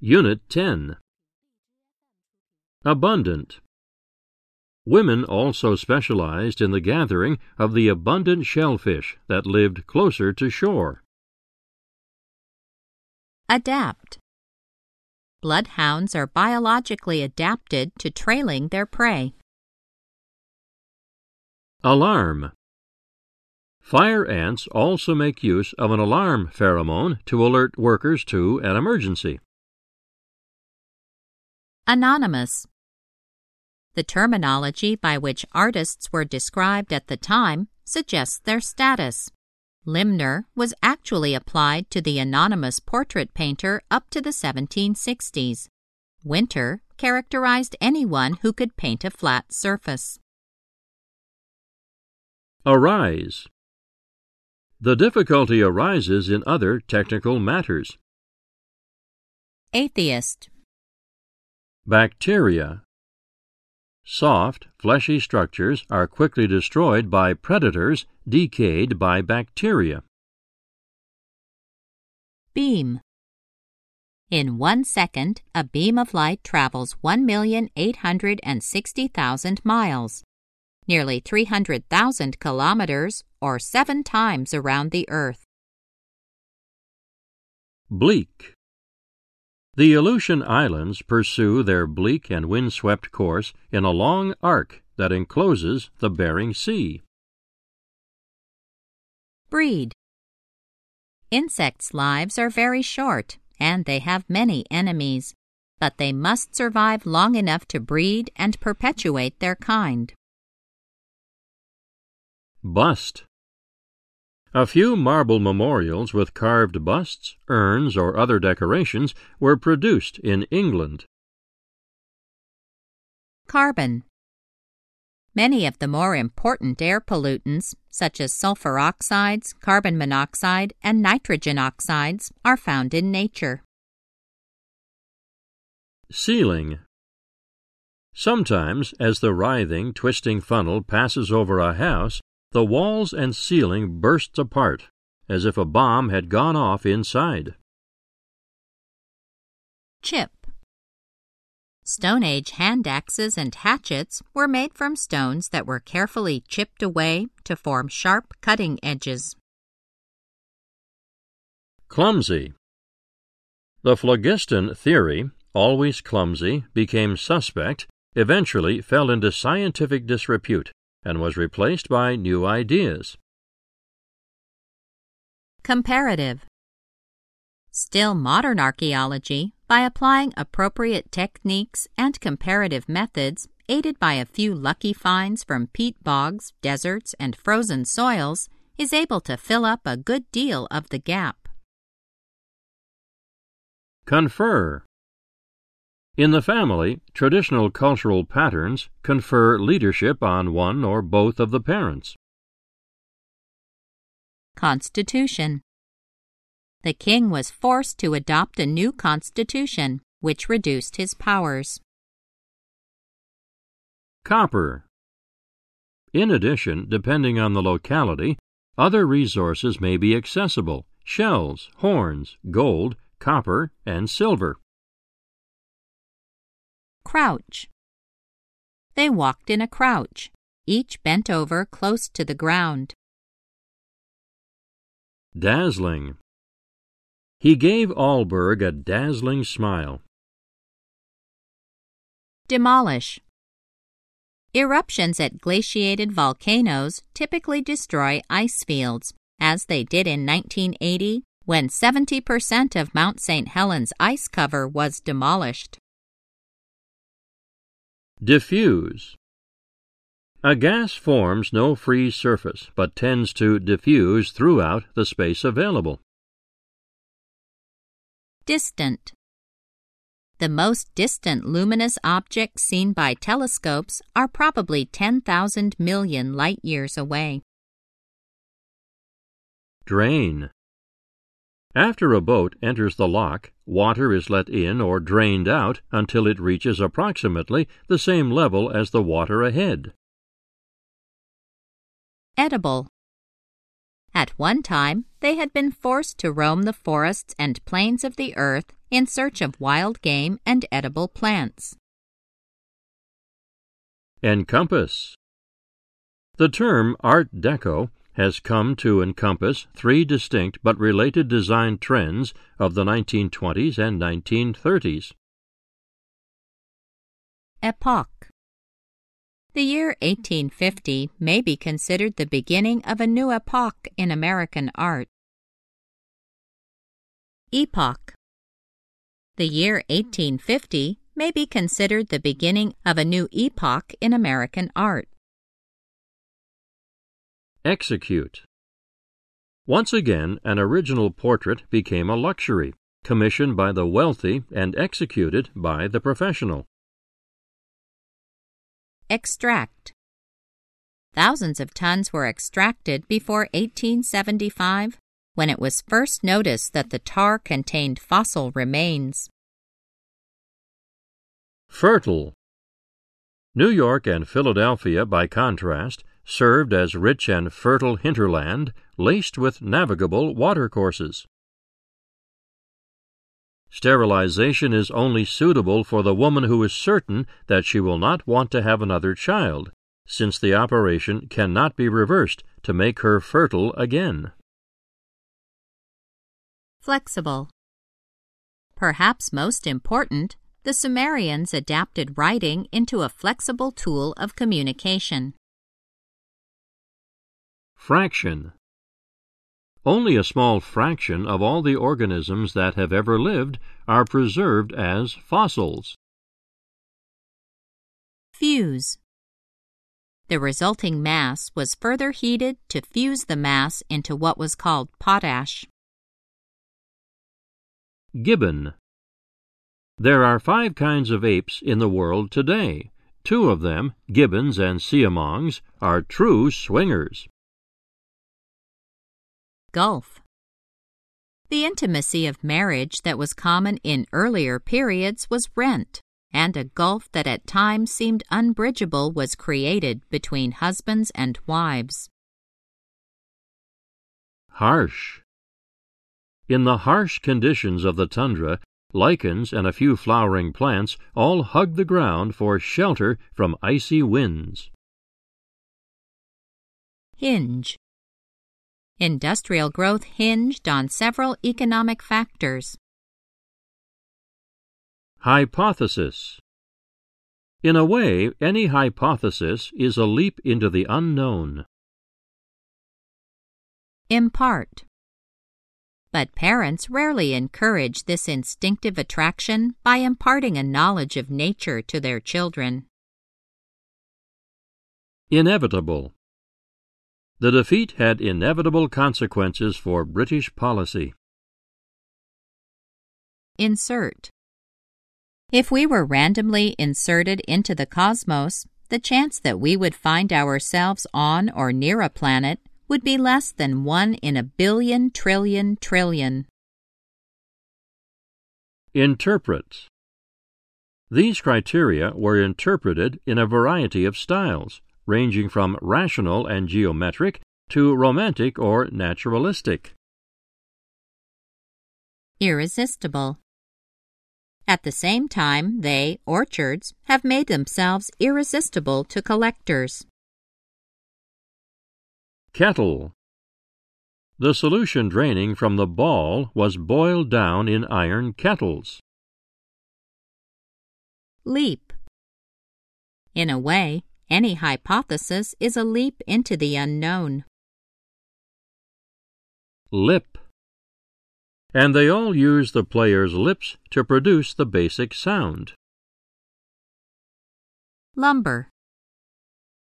Unit 10 Abundant Women also specialized in the gathering of the abundant shellfish that lived closer to shore. Adapt. Bloodhounds are biologically adapted to trailing their prey. Alarm. Fire ants also make use of an alarm pheromone to alert workers to an emergency. Anonymous. The terminology by which artists were described at the time suggests their status. Limner was actually applied to the anonymous portrait painter up to the 1760s. Winter characterized anyone who could paint a flat surface. Arise. The difficulty arises in other technical matters. Atheist. Bacteria Soft, fleshy structures are quickly destroyed by predators decayed by bacteria. Beam. In one second, a beam of light travels 1,860,000 miles, nearly 300,000 kilometers, or seven times around the Earth. Bleak. The Aleutian Islands pursue their bleak and windswept course in a long arc that encloses the Bering Sea. Breed. Insects' lives are very short, and they have many enemies, but they must survive long enough to breed and perpetuate their kind. Bust. A few marble memorials with carved busts, urns, or other decorations were produced in England. Carbon. Many of the more important air pollutants, such as sulfur oxides, carbon monoxide, and nitrogen oxides, are found in nature. Ceiling. Sometimes, as the writhing, twisting funnel passes over a house, the walls and ceiling burst apart, as if a bomb had gone off inside. Chip. Stone Age hand axes and hatchets were made from stones that were carefully chipped away to form sharp cutting edges. Clumsy. The phlogiston theory, always clumsy, became suspect, eventually fell into scientific disrepute and was replaced by new ideas. Comparative. Still modern archaeology, by applying appropriate techniques and comparative methods, aided by a few lucky finds from peat bogs, deserts, and frozen soils, is able to fill up a good deal of the gap. Confer. In the family, traditional cultural patterns confer leadership on one or both of the parents. Constitution The king was forced to adopt a new constitution, which reduced his powers. Copper. In addition, depending on the locality, other resources may be accessible shells, horns, gold, copper, and silver. Crouch. They walked in a crouch, each bent over close to the ground. Dazzling. He gave Alberg a dazzling smile. Demolish. Eruptions at glaciated volcanoes typically destroy ice fields, as they did in 1980 when 70% of Mount St. Helens ice cover was demolished. Diffuse. A gas forms no free surface, but tends to diffuse throughout the space available. Distant. The most distant luminous objects seen by telescopes are probably 10,000 million light years away. Drain. After a boat enters the lock, water is let in or drained out until it reaches approximately the same level as the water ahead. Edible. At one time, they had been forced to roam the forests and plains of the earth in search of wild game and edible plants. Encompass. The term Art Deco has come to encompass three distinct but related design trends of the 1920s and 1930s. Epoch The year 1850 may be considered the beginning of a new epoch in American art. Epoch The year 1850 may be considered the beginning of a new epoch in American art. Execute. Once again, an original portrait became a luxury, commissioned by the wealthy and executed by the professional. Extract. Thousands of tons were extracted before 1875, when it was first noticed that the tar contained fossil remains. Fertile. New York and Philadelphia, by contrast, served as rich and fertile hinterland laced with navigable watercourses. Sterilization is only suitable for the woman who is certain that she will not want to have another child, since the operation cannot be reversed to make her fertile again. Flexible. Perhaps most important, the Sumerians adapted writing into a flexible tool of communication. Fraction. Only a small fraction of all the organisms that have ever lived are preserved as fossils. Fuse. The resulting mass was further heated to fuse the mass into what was called potash. Gibbon. There are five kinds of apes in the world today. Two of them, gibbons and siamangs, are true swingers. Gulf. The intimacy of marriage that was common in earlier periods was rent, and a gulf that at times seemed unbridgeable was created between husbands and wives. Harsh. In the harsh conditions of the tundra, lichens and a few flowering plants all hug the ground for shelter from icy winds. Hinge. Industrial growth hinged on several economic factors. Hypothesis. In a way, any hypothesis is a leap into the unknown. Impart. But parents rarely encourage this instinctive attraction by imparting a knowledge of nature to their children. Inevitable. The defeat had inevitable consequences for British policy. Insert. If we were randomly inserted into the cosmos, the chance that we would find ourselves on or near a planet would be less than one in a billion trillion trillion. Interpret. These criteria were interpreted in a variety of styles, ranging from rational and geometric to romantic or naturalistic. Irresistible. At the same time, they, orchids, have made themselves irresistible to collectors. Kettle. The solution draining from the ball was boiled down in iron kettles. Leap. In a way, any hypothesis is a leap into the unknown. Lip. And they all use the player's lips to produce the basic sound. Lumber.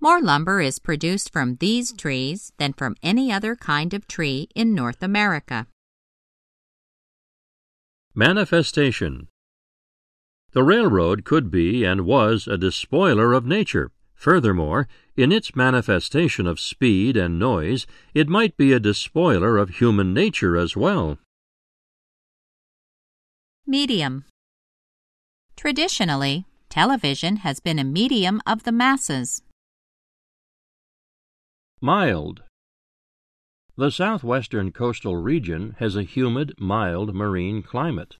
More lumber is produced from these trees than from any other kind of tree in North America. Manifestation The railroad could be and was a despoiler of nature Furthermore, in its manifestation of speed and noise, it might be a despoiler of human nature as well. Medium Traditionally, television has been a medium of the masses. Mild The southwestern coastal region has a humid, mild marine climate.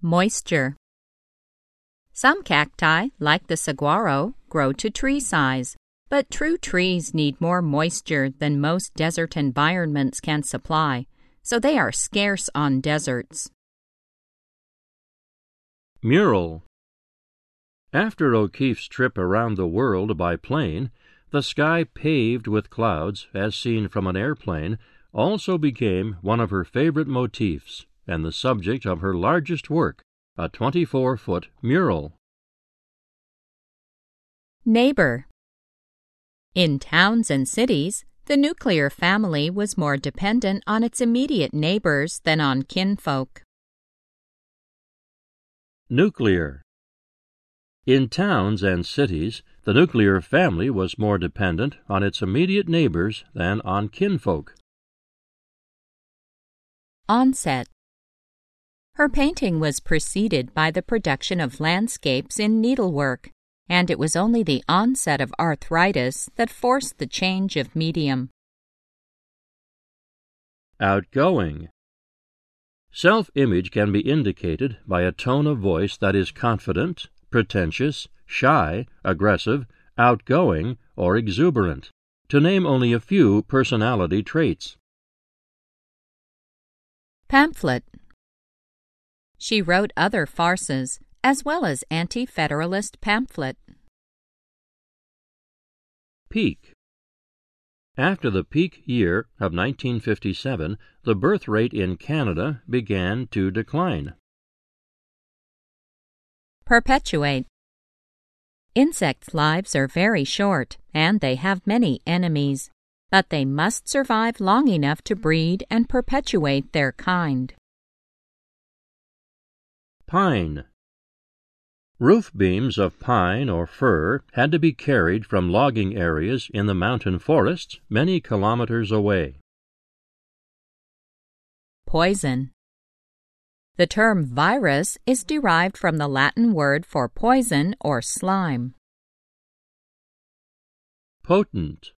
Moisture. Some cacti, like the saguaro, grow to tree size, but true trees need more moisture than most desert environments can supply, so they are scarce on deserts. Mural. After O'Keeffe's trip around the world by plane, the sky paved with clouds, as seen from an airplane, also became one of her favorite motifs and the subject of her largest work, a 24 foot mural. Neighbor. In towns and cities, the nuclear family was more dependent on its immediate neighbors than on kinfolk. Nuclear. In towns and cities, the nuclear family was more dependent on its immediate neighbors than on kinfolk. Onset. Her painting was preceded by the production of landscapes in needlework, and it was only the onset of arthritis that forced the change of medium. Outgoing. Self image can be indicated by a tone of voice that is confident, pretentious, shy, aggressive, outgoing, or exuberant, to name only a few personality traits. Pamphlet She wrote other farces, as well as anti federalist pamphlet. Peak after the peak year of 1957, the birth rate in Canada began to decline. Perpetuate. Insects' lives are very short, and they have many enemies, but they must survive long enough to breed and perpetuate their kind. Pine. Roof beams of pine or fir had to be carried from logging areas in the mountain forests many kilometers away. Poison. The term virus is derived from the Latin word for poison or slime. Potent.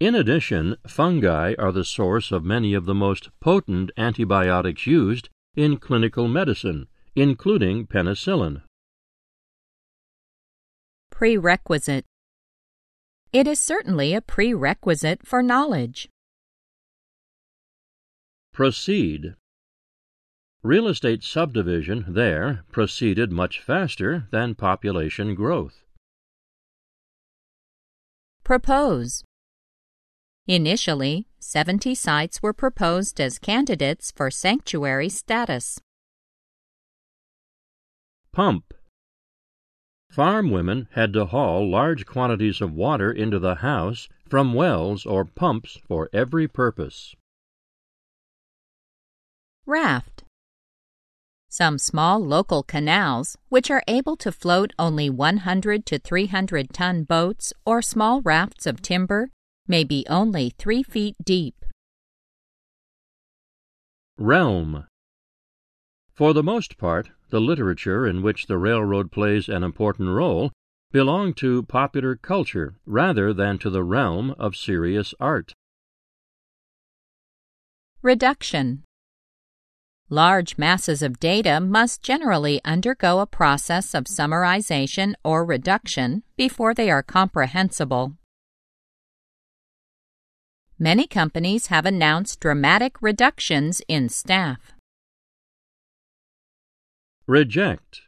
In addition, fungi are the source of many of the most potent antibiotics used in clinical medicine, including penicillin. Prerequisite It is certainly a prerequisite for knowledge. Proceed. Real estate subdivision there proceeded much faster than population growth. Propose. Initially, 70 sites were proposed as candidates for sanctuary status. Pump. Farm women had to haul large quantities of water into the house from wells or pumps for every purpose. Raft. Some small local canals, which are able to float only 100 to 300 ton boats or small rafts of timber, may be only 3 feet deep. Realm. For the most part, the literature in which the railroad plays an important role belong to popular culture rather than to the realm of serious art. Reduction Large masses of data must generally undergo a process of summarization or reduction before they are comprehensible. Many companies have announced dramatic reductions in staff. Reject.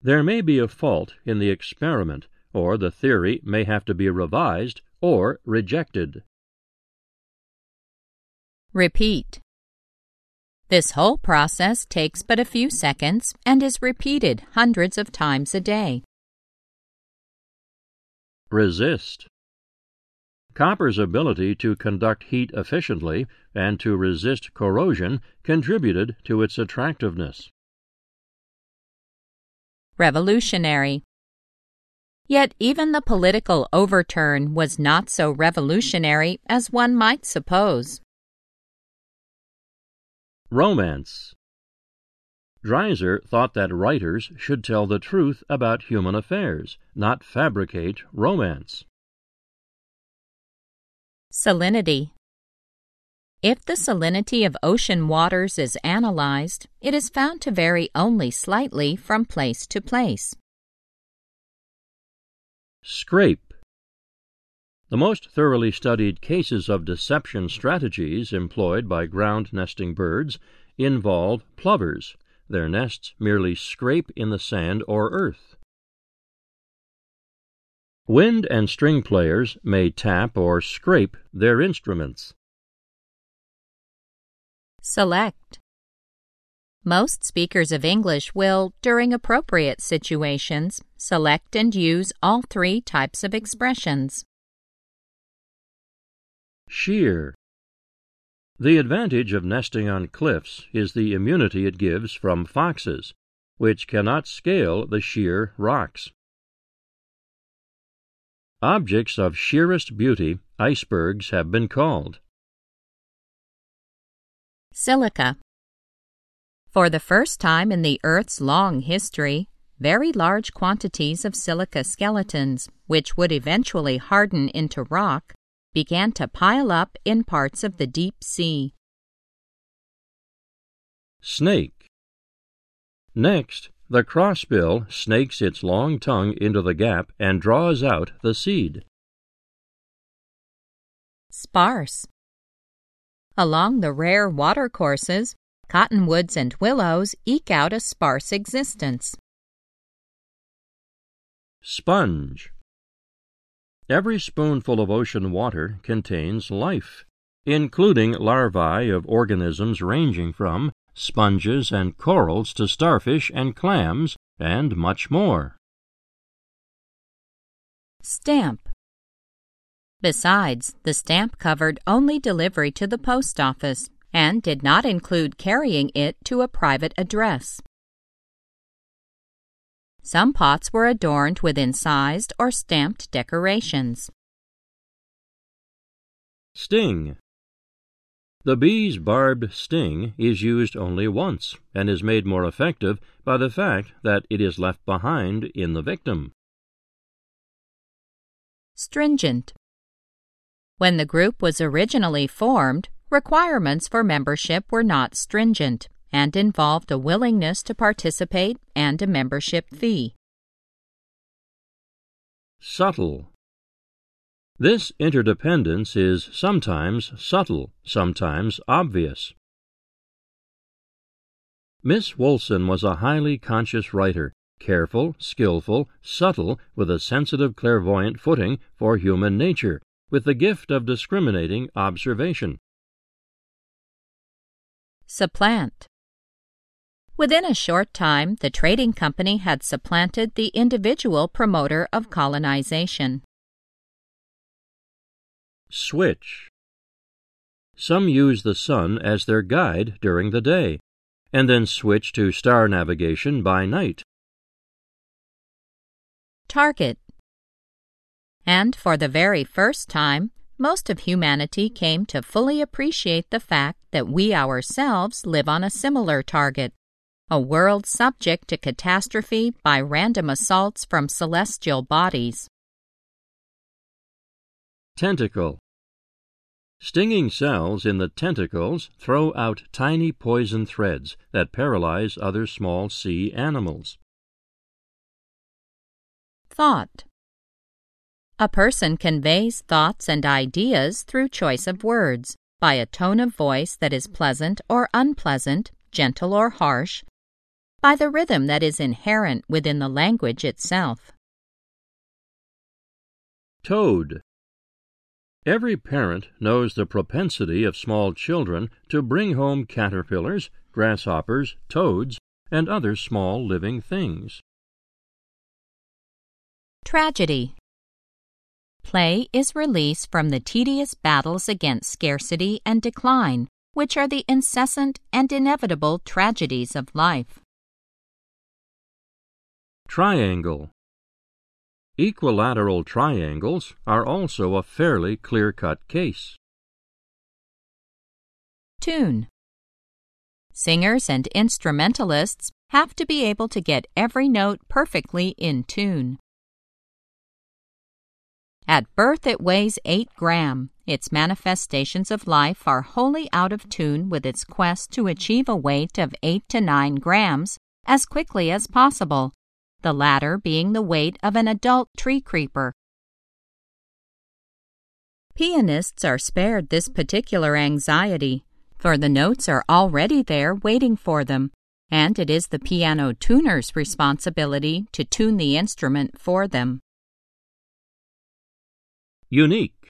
There may be a fault in the experiment, or the theory may have to be revised or rejected. Repeat. This whole process takes but a few seconds and is repeated hundreds of times a day. Resist. Copper's ability to conduct heat efficiently and to resist corrosion contributed to its attractiveness revolutionary. Yet even the political overturn was not so revolutionary as one might suppose. Romance Dreiser thought that writers should tell the truth about human affairs, not fabricate romance. Salinity. If the salinity of ocean waters is analyzed, it is found to vary only slightly from place to place. Scrape. The most thoroughly studied cases of deception strategies employed by ground nesting birds involve plovers. Their nests merely scrape in the sand or earth. Wind and string players may tap or scrape their instruments. Select. Most speakers of English will, during appropriate situations, select and use all three types of expressions. Sheer. The advantage of nesting on cliffs is the immunity it gives from foxes, which cannot scale the sheer rocks. Objects of sheerest beauty icebergs have been called. Silica. For the first time in the Earth's long history, very large quantities of silica skeletons, which would eventually harden into rock, began to pile up in parts of the deep sea. Snake. Next, the crossbill snakes its long tongue into the gap and draws out the seed. Sparse. Along the rare watercourses, cottonwoods and willows eke out a sparse existence. Sponge. Every spoonful of ocean water contains life, including larvae of organisms ranging from sponges and corals to starfish and clams, and much more. Stamp. Besides, the stamp covered only delivery to the post office and did not include carrying it to a private address. Some pots were adorned with incised or stamped decorations. Sting. The bee's barbed sting is used only once and is made more effective by the fact that it is left behind in the victim. Stringent. When the group was originally formed, requirements for membership were not stringent and involved a willingness to participate and a membership fee. Subtle. This interdependence is sometimes subtle, sometimes obvious. Miss Woolson was a highly conscious writer, careful, skillful, subtle, with a sensitive clairvoyant footing for human nature, with the gift of discriminating observation. Supplant. Within a short time, the trading company had supplanted the individual promoter of colonization. Switch. Some use the sun as their guide during the day, and then switch to star navigation by night. Target. And for the very first time, most of humanity came to fully appreciate the fact that we ourselves live on a similar target, a world subject to catastrophe by random assaults from celestial bodies. Tentacle. Stinging cells in the tentacles throw out tiny poison threads that paralyze other small sea animals. Thought. A person conveys thoughts and ideas through choice of words, by a tone of voice that is pleasant or unpleasant, gentle or harsh, by the rhythm that is inherent within the language itself. Toad. Every parent knows the propensity of small children to bring home caterpillars, grasshoppers, toads, and other small living things. Tragedy. Play is release from the tedious battles against scarcity and decline, which are the incessant and inevitable tragedies of life. Triangle. Equilateral triangles are also a fairly clear cut case. Tune. Singers and instrumentalists have to be able to get every note perfectly in tune. At birth, it weighs 8 gram. Its manifestations of life are wholly out of tune with its quest to achieve a weight of 8 to 9 grams as quickly as possible, the latter being the weight of an adult tree creeper. Pianists are spared this particular anxiety, for the notes are already there waiting for them, and it is the piano tuner's responsibility to tune the instrument for them. Unique.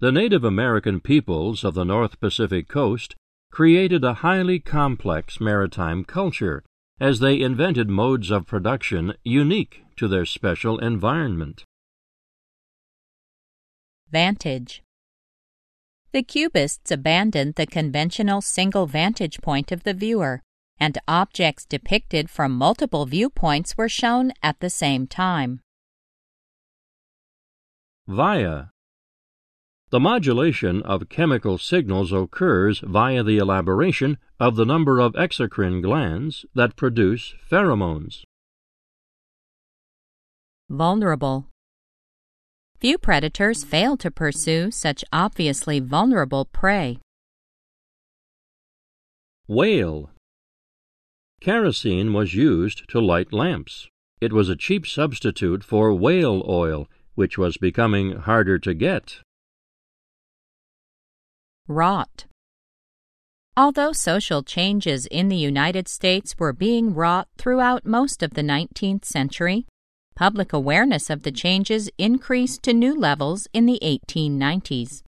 The Native American peoples of the North Pacific coast created a highly complex maritime culture as they invented modes of production unique to their special environment. Vantage The cubists abandoned the conventional single vantage point of the viewer, and objects depicted from multiple viewpoints were shown at the same time. Via The modulation of chemical signals occurs via the elaboration of the number of exocrine glands that produce pheromones. Vulnerable Few predators fail to pursue such obviously vulnerable prey. Whale Kerosene was used to light lamps. It was a cheap substitute for whale oil which was becoming harder to get. Wrought. Although social changes in the United States were being wrought throughout most of the 19th century, public awareness of the changes increased to new levels in the 1890s.